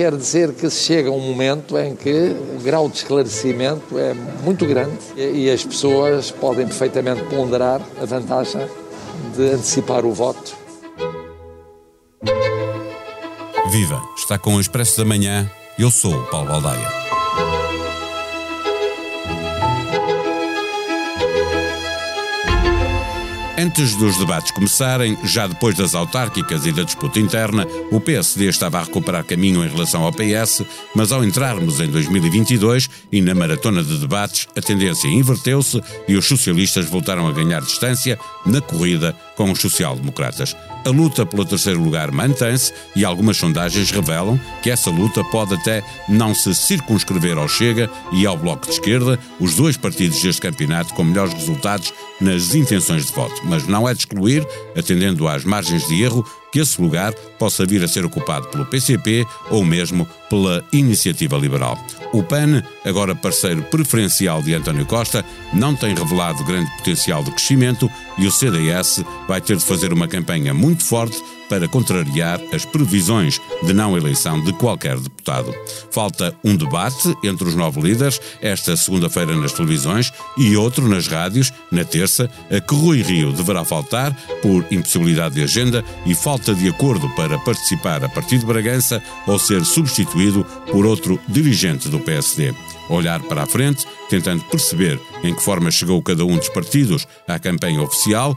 quer dizer que chega um momento em que o grau de esclarecimento é muito grande e as pessoas podem perfeitamente ponderar a vantagem de antecipar o voto. Viva! Está com o Expresso da Manhã. Eu sou o Paulo Baldaia. Antes dos debates começarem, já depois das autárquicas e da disputa interna, o PSD estava a recuperar caminho em relação ao PS, mas ao entrarmos em 2022 e na maratona de debates, a tendência inverteu-se e os socialistas voltaram a ganhar distância na corrida com os social-democratas. A luta pelo terceiro lugar mantém-se e algumas sondagens revelam que essa luta pode até não se circunscrever ao Chega e ao Bloco de Esquerda, os dois partidos deste campeonato com melhores resultados nas intenções de voto, mas não é de excluir, atendendo às margens de erro, que esse lugar possa vir a ser ocupado pelo PCP ou mesmo pela Iniciativa Liberal. O PAN, agora parceiro preferencial de António Costa, não tem revelado grande potencial de crescimento e o CDS vai ter de fazer uma campanha muito forte para contrariar as previsões de não eleição de qualquer deputado. Falta um debate entre os nove líderes esta segunda-feira nas televisões e outro nas rádios na terça, a que Rui Rio deverá faltar por impossibilidade de agenda e falta de acordo para participar a partir de Bragança ou ser substituído por outro dirigente do PSD olhar para a frente, tentando perceber em que forma chegou cada um dos partidos à campanha oficial,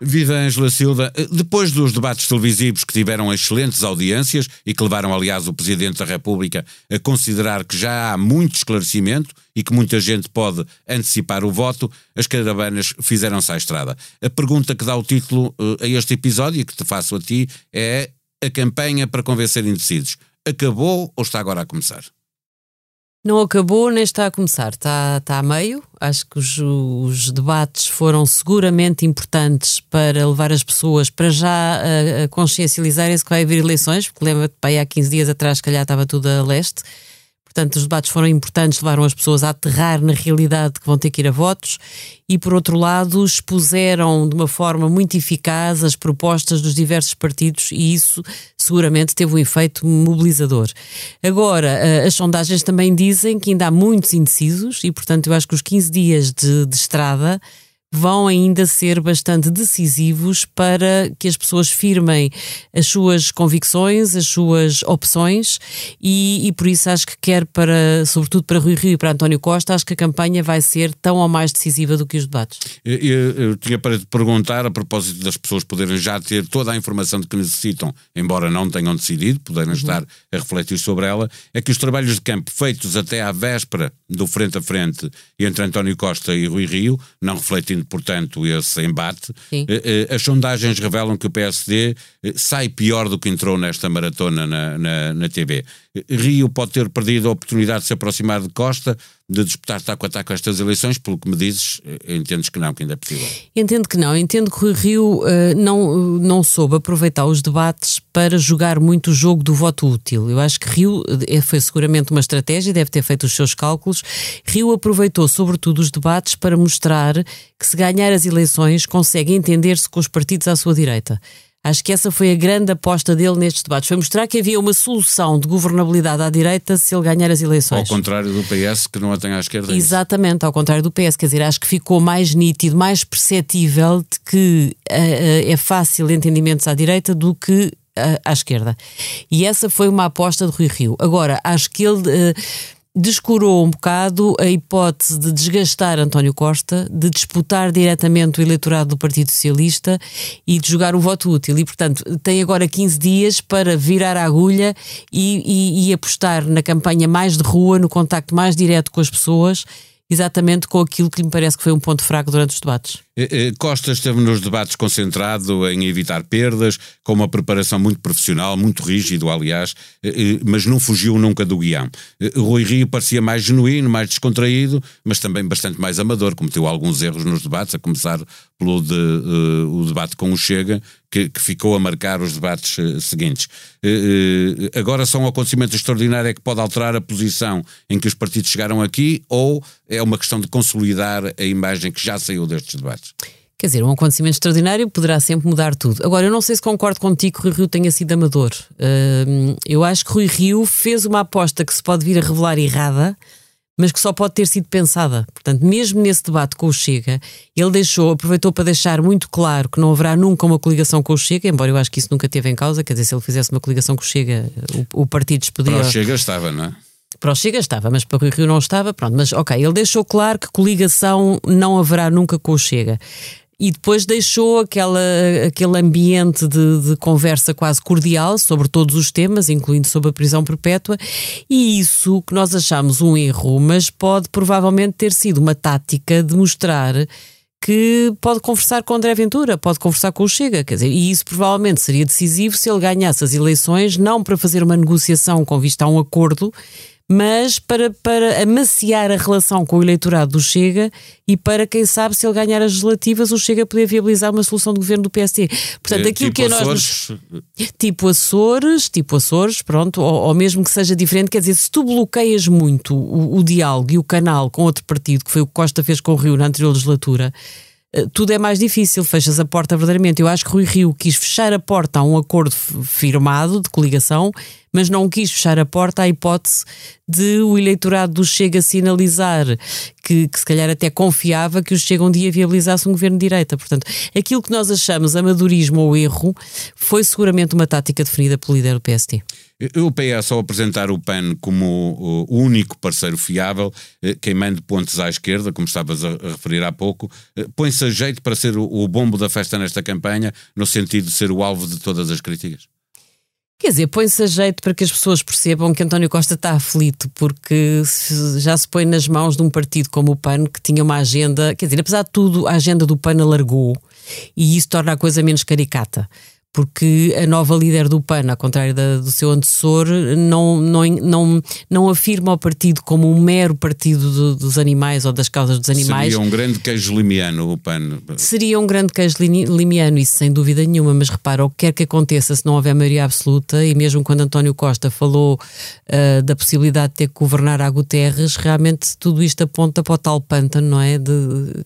Viva Ângela Silva. Eh, depois dos debates televisivos que tiveram excelentes audiências e que levaram, aliás, o Presidente da República a considerar que já há muito esclarecimento e que muita gente pode antecipar o voto, as caravanas fizeram-se à estrada. A pergunta que dá o título eh, a este episódio e que te faço a ti é a campanha para convencer indecisos. Acabou ou está agora a começar? Não acabou nem está a começar, está, está a meio. Acho que os, os debates foram seguramente importantes para levar as pessoas para já a, a consciencializarem-se que vai haver eleições, porque lembra-te, há 15 dias atrás, se calhar estava tudo a leste. Portanto, os debates foram importantes, levaram as pessoas a aterrar na realidade que vão ter que ir a votos e, por outro lado, expuseram de uma forma muito eficaz as propostas dos diversos partidos e isso seguramente teve um efeito mobilizador. Agora, eh, as sondagens também dizem que ainda há muitos indecisos e, portanto, eu acho que os 15 dias de, de estrada vão ainda ser bastante decisivos para que as pessoas firmem as suas convicções, as suas opções e, e, por isso acho que quer para, sobretudo para Rui Rio e para António Costa, acho que a campanha vai ser tão ou mais decisiva do que os debates. Eu, eu, eu tinha para te perguntar, a propósito das pessoas poderem já ter toda a informação de que necessitam, embora não tenham decidido, poderem uhum. estar a refletir sobre ela, é que os trabalhos de campo feitos até à véspera do frente a frente entre António Costa e Rui Rio, não portanto, esse embate. Eh, eh, as sondagens revelam que o PSD eh, sai pior do que entrou nesta maratona na, na, na TV. Rio pode ter perdido a oportunidade de se aproximar de Costa, de disputar taco a taco estas eleições, pelo que me dizes, entendes que não, que ainda é possível? Entendo que não, entendo que o Rio uh, não, não soube aproveitar os debates para jogar muito o jogo do voto útil. Eu acho que Rio foi seguramente uma estratégia, deve ter feito os seus cálculos. Rio aproveitou sobretudo os debates para mostrar que se ganhar as eleições consegue entender-se com os partidos à sua direita. Acho que essa foi a grande aposta dele nestes debates. Foi mostrar que havia uma solução de governabilidade à direita se ele ganhar as eleições. Ao contrário do PS, que não a tem à esquerda. É Exatamente, ao contrário do PS. Quer dizer, acho que ficou mais nítido, mais perceptível de que uh, uh, é fácil entendimentos à direita do que uh, à esquerda. E essa foi uma aposta de Rui Rio. Agora, acho que ele descurou um bocado a hipótese de desgastar António Costa, de disputar diretamente o eleitorado do Partido Socialista e de jogar o voto útil. E, portanto, tem agora 15 dias para virar a agulha e, e, e apostar na campanha mais de rua, no contacto mais direto com as pessoas exatamente com aquilo que me parece que foi um ponto fraco durante os debates. Eh, eh, Costa esteve nos debates concentrado em evitar perdas, com uma preparação muito profissional, muito rígido, aliás, eh, mas não fugiu nunca do guião. Rui Rio parecia mais genuíno, mais descontraído, mas também bastante mais amador, cometeu alguns erros nos debates, a começar pelo de, uh, o debate com o Chega, que, que, ficou a marcar os debates uh, seguintes. Uh, agora só um acontecimento extraordinário é que pode alterar a posição em que os partidos chegaram aqui ou é uma questão de consolidar a imagem que já saiu destes debates? Quer dizer, um acontecimento extraordinário poderá sempre mudar tudo. Agora, eu não sei se concordo contigo que Rui Rio tenha sido amador. eu acho que Rui Rio fez uma aposta que se pode vir a revelar errada, mas que só pode ter sido pensada. Portanto, mesmo nesse debate com o Chega, ele deixou, aproveitou para deixar muito claro que não haverá nunca uma coligação com o Chega, embora eu acho que isso nunca teve em causa, quer dizer, se ele fizesse uma coligação com o Chega, o, o partido despediria... Para o Chega estava, não é? Para o Chega estava, mas para o Rio não estava, pronto. Mas ok, ele deixou claro que coligação não haverá nunca com o Chega. E depois deixou aquela, aquele ambiente de, de, conversa quase cordial sobre todos os temas, incluindo sobre a prisão perpétua, e isso que nós achamos um erro, mas pode provavelmente ter sido uma tática de mostrar que pode conversar com André Ventura, pode conversar com o Chega, quer dizer, e isso provavelmente seria decisivo se ele ganhasse as eleições, não para fazer uma negociação com vista a um acordo, mas para, para amaciar a relação com o eleitorado do Chega e para, quem sabe, se ele ganhar as legislativas, o Chega poder viabilizar uma solução de governo do PSD. Portanto, é, aquilo tipo que é nós. Tipo Açores, tipo Açores, pronto, ou, ou, mesmo que seja diferente, quer dizer, se tu bloqueias muito o, o diálogo e o canal com outro partido, que foi o que Costa fez com o Rio na anterior legislatura tudo é mais difícil, fechas a porta verdadeiramente. Eu acho que Rui Rio quis fechar a porta a um acordo firmado de coligação, mas não quis fechar a porta à hipótese de o eleitorado do Chega sinalizar que, que se calhar até confiava que o Chega um dia viabilizasse um governo de direita. Portanto, aquilo que nós achamos amadorismo ou erro foi seguramente uma tática definida pelo líder do PST. O PS, ao apresentar o PAN como o único parceiro fiável, eh, queimando pontos à esquerda, como estavas a referir há pouco, eh, põe-se a jeito para ser o bombo da festa nesta campanha, no sentido de ser o alvo de todas as críticas? Quer dizer, põe-se a jeito para que as pessoas percebam que António Costa está aflito, porque já se põe nas mãos de um partido como o PAN, que tinha uma agenda, quer dizer, apesar de tudo, a agenda do PAN alargou e isso torna a coisa menos caricata porque a nova líder do PAN, ao contrário da, do seu antecessor, não, não, não, não afirma o partido como um mero partido do, dos animais ou das causas dos animais. Seria um grande queijo limiano o PAN. Seria um grande queijo limiano, isso sem dúvida nenhuma, mas repara, o que quer que aconteça se não houver maioria absoluta, e mesmo quando António Costa falou uh, da possibilidade de ter que governar a Guterres, realmente tudo isto aponta para o tal pântano, não é? De,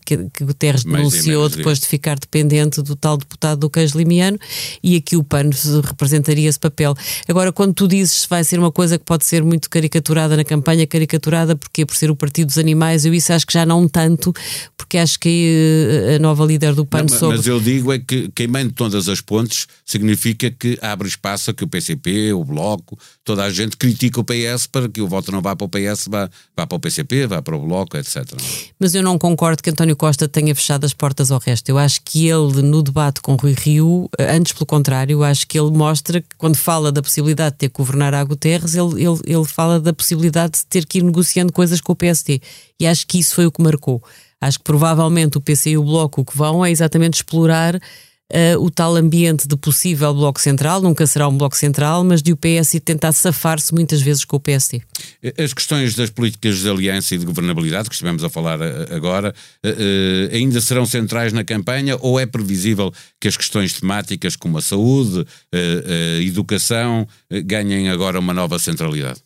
que, que Guterres denunciou depois de ficar dependente do tal deputado do queijo limiano e aqui o PAN representaria esse papel. Agora, quando tu dizes vai ser uma coisa que pode ser muito caricaturada na campanha, caricaturada porque por ser o Partido dos Animais, eu isso acho que já não tanto, porque acho que eh, a nova líder do PAN não, soube... Mas eu digo é que queimando todas as pontes significa que abre espaço a que o PCP, o Bloco, toda a gente critique o PS para que o voto não vá para o PS, vá, vá para o PCP, vá para o Bloco, etc. Mas eu não concordo que António Costa tenha fechado as portas ao resto. Eu acho que ele, no debate com Rui Rio, eh, antes pelo contrário, acho que ele mostra que quando fala da possibilidade de ter que governar a Guterres, ele, ele, ele fala da possibilidade de ter que ir negociando coisas com o PSD. E acho que isso foi o que marcou. Acho que provavelmente o PC e o Bloco o que vão é exatamente explorar uh, o tal ambiente de possível Bloco Central, nunca será um Bloco Central, mas de o PS tentar safar-se muitas vezes com o PSD. As questões das políticas de aliança e de governabilidade, que estivemos a falar eh, agora, uh, ainda serão centrais na campanha ou é previsível que as questões temáticas como a saúde, a educação, ganhem agora uma nova centralidade?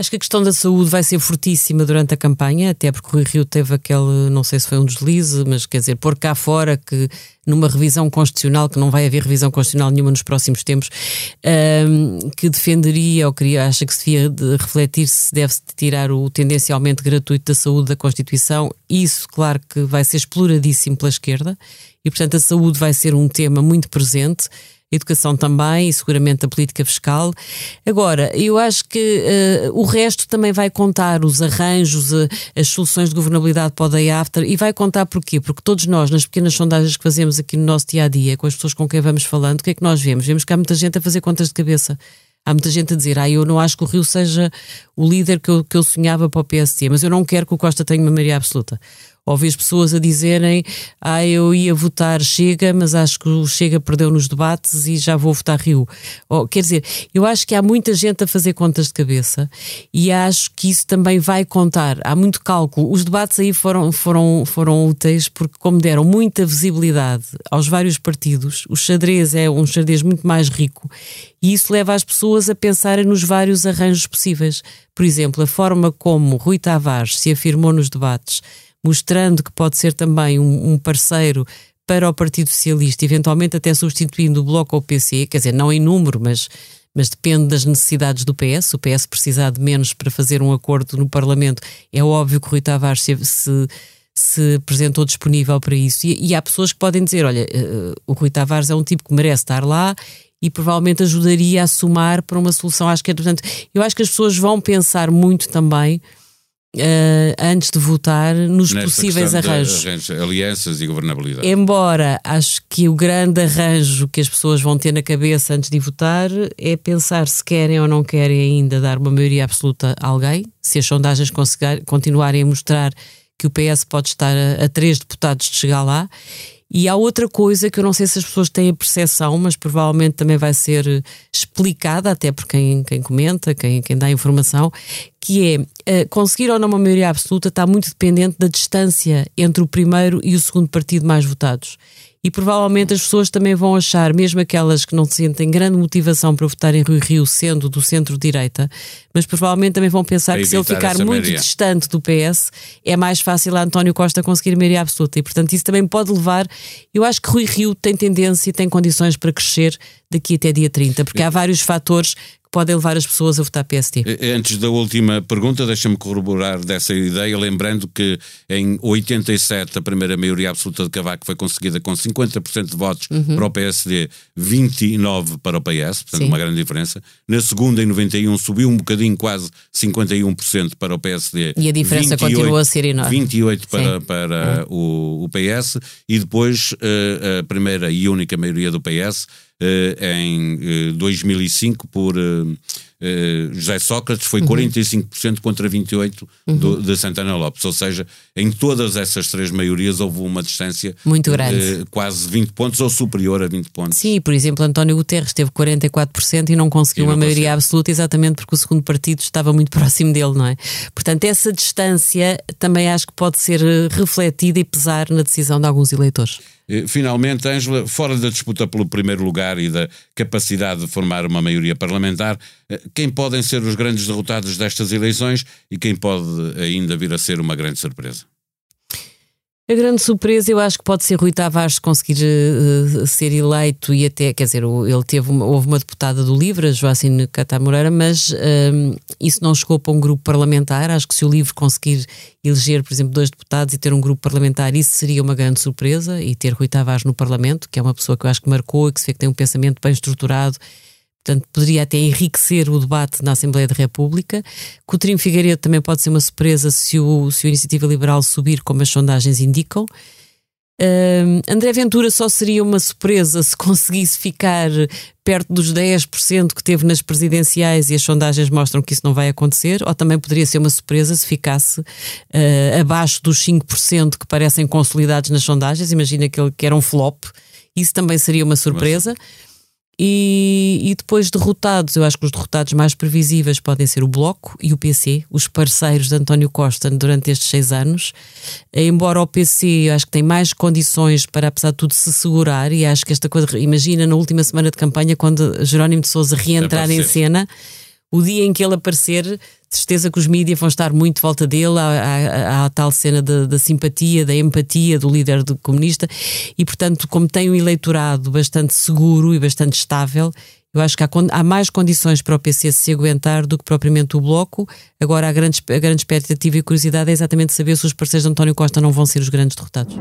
Acho que a questão da saúde vai ser fortíssima durante a campanha, até porque o Rio teve aquele, não sei se foi um deslize, mas quer dizer, pôr cá fora que numa revisão constitucional, que não vai haver revisão constitucional nenhuma nos próximos tempos, um, que defenderia ou queria, acha que se devia de refletir se deve-se tirar o tendencialmente gratuito da saúde da Constituição. Isso, claro que vai ser exploradíssimo pela esquerda e, portanto, a saúde vai ser um tema muito presente educação também e seguramente a política fiscal. Agora, eu acho que uh, o resto também vai contar, os arranjos, uh, as soluções de governabilidade para o day after, e vai contar porquê? Porque todos nós, nas pequenas sondagens que fazemos aqui no nosso dia a dia, com as pessoas com quem vamos falando, o que é que nós vemos? Vemos que há muita gente a fazer contas de cabeça. Há muita gente a dizer, ah, eu não acho que o Rio seja o líder que eu, que eu sonhava para o PSD, mas eu não quero que o Costa tenha uma maioria absoluta Ouvi as pessoas a dizerem: Ah, eu ia votar Chega, mas acho que o Chega perdeu nos debates e já vou votar Rio. Oh, quer dizer, eu acho que há muita gente a fazer contas de cabeça e acho que isso também vai contar. Há muito cálculo. Os debates aí foram, foram, foram úteis porque, como deram muita visibilidade aos vários partidos, o xadrez é um xadrez muito mais rico e isso leva as pessoas a pensarem nos vários arranjos possíveis. Por exemplo, a forma como Rui Tavares se afirmou nos debates, mostrando que pode ser também um, um parceiro para o Partido Socialista, eventualmente até substituindo o Bloco ou o PC, quer dizer, não em número, mas, mas depende das necessidades do PS. O PS precisar de menos para fazer um acordo no Parlamento. É óbvio que o Rui Tavares se, se, se apresentou disponível para isso. E, e, há pessoas que podem dizer: olha, uh, o Rui Tavares é um tipo que merece estar lá e provavelmente ajudaria a somar para uma solução à esquerda. Portanto, eu acho que as pessoas vão pensar muito também. Uh, antes de votar nos Nesta possíveis arranjos. arranjos. Alianças e governabilidade. Embora acho que o grande arranjo que as pessoas vão ter na cabeça antes de votar é pensar se querem ou não querem ainda dar uma maioria absoluta a alguém, se as sondagens continuarem a mostrar que o PS pode estar a, a três deputados de chegar lá e há outra coisa que eu não sei se as pessoas têm a percepção, mas provavelmente também vai ser eh, explicada, até por quem, quem comenta, quem, quem dá informação, que é uh, conseguir ou não uma maioria absoluta está muito dependente da distância entre o primeiro e o segundo partido mais votados e provavelmente as pessoas também vão achar, mesmo aquelas que não sentem grande motivação para votar em Rui Rio, sendo do centro-direita, mas provavelmente também vão pensar que se ele ficar muito maioria. distante do PS, é mais fácil a António Costa conseguir maioria absoluta. E, portanto, isso também pode levar. Eu acho que Rui Rio tem tendência e tem condições para crescer daqui até dia 30, porque há vários fatores que podem levar as pessoas a votar. Eh, antes da última pergunta, deixa-me corroborar dessa ideia, lembrando que em 87 a primeira maioria absoluta de Cavaco foi conseguida com 50% de votos uhum. para o PSD, 29 para o PS, portanto Sim. uma grande diferença. Na segunda, em 91, subiu um bocadinho, quase 51% para o PSD. E a diferença 28, continua a ser enorme. 28 para, para uhum. o, o, PS, e depois uh, a primeira e única maioria do PS em 2005 eh, por eh, José Sócrates foi uhum. 45% contra 28% uhum. do, de Santana Lopes. Ou seja, em todas essas três maiorias houve uma distância muito grande, quase 20 pontos ou superior a 20 pontos. Sim, por exemplo, António Guterres teve 44% e não conseguiu e não uma maioria absoluta exatamente porque o segundo partido estava muito próximo dele, não é? Portanto, essa distância também acho que pode ser refletida e pesar na decisão de alguns eleitores. Eh, finalmente, Ângela, fora da disputa pelo primeiro lugar e da capacidade de formar uma maioria parlamentar, eh, quem podem ser os grandes derrotados destas eleições e quem pode ainda vir a ser uma grande surpresa? A grande surpresa eu acho que pode ser Rui Tavares conseguir uh, ser eleito e até, quer dizer, ele teve uma, houve uma deputada do LIVRE, Joacine Catá Moreira, mas uh, isso não chegou para um grupo parlamentar. Acho que se o LIVRE conseguir eleger, por exemplo, dois deputados e ter um grupo parlamentar, isso seria uma grande surpresa e ter Rui Tavares no Parlamento, que é uma pessoa que eu acho que marcou e que se vê que tem um pensamento bem estruturado portanto poderia até enriquecer o debate na Assembleia da República. Coutinho Figueiredo também pode ser uma surpresa se o, se o Iniciativa Liberal subir, como as sondagens indicam. Uh, André Ventura só seria uma surpresa se conseguisse ficar perto dos 10% que teve nas presidenciais e as sondagens mostram que isso não vai acontecer, ou também poderia ser uma surpresa se ficasse uh, abaixo dos 5% que parecem consolidados nas sondagens. Imagina que, ele, que era um flop, isso também seria uma surpresa. Nossa. E, e, depois derrotados, eu acho que os derrotados mais previsíveis podem ser o Bloco e o PC, os parceiros de António Costa durante estes seis anos. Embora o PC, eu acho que tem mais condições para, apesar de tudo, se segurar, e acho que esta coisa, imagina na última semana de campanha, quando Jerónimo de Souza reentrar em cena, o dia em que ele aparecer, certeza que os mídias vão estar muito de volta dele, à, à, tal cena da simpatia, da empatia do líder do comunista, e portanto, como tem um eleitorado bastante seguro e bastante estável, eu acho que há, há, mais condições para o PC se aguentar do que propriamente o Bloco. Agora, a grande, a grande expectativa e curiosidade é exatamente saber se os parceiros de António Costa não vão ser os grandes derrotados.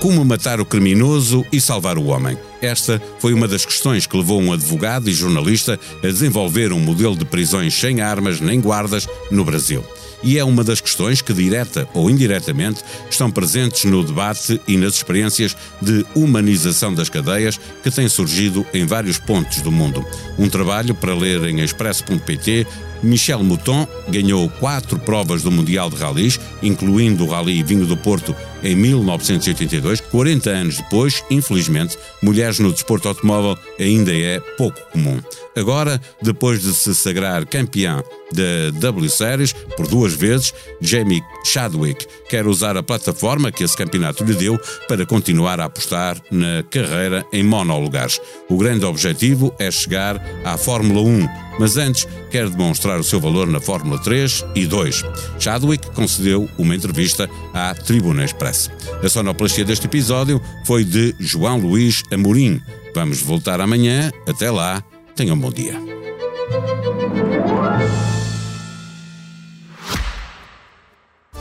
Como matar o criminoso e salvar o homem? Esta foi uma das questões que levou um advogado e jornalista a desenvolver um modelo de prisões sem armas nem guardas no Brasil. E é uma das questões que, direta ou indiretamente, estão presentes no debate e nas experiências de humanização das cadeias que têm surgido em vários pontos do mundo. Um trabalho para ler em expresso.pt Michel Mouton ganhou quatro provas do Mundial de Rallys, incluindo o Rally Vinho do Porto em 1982. 40 anos depois, infelizmente, mulheres no desporto automóvel ainda é pouco comum. Agora, depois de se sagrar campeã da W Series por duas vezes, Jamie Chadwick quer usar a plataforma que esse campeonato lhe deu para continuar a apostar na carreira em monolugares. O grande objetivo é chegar à Fórmula 1, mas antes quer demonstrar o seu valor na Fórmula 3 e 2. Chadwick concedeu uma entrevista à Tribuna Express. A sonoplastia deste episódio foi de João Luís Amorim. Vamos voltar amanhã. Até lá. Tenham um bom dia.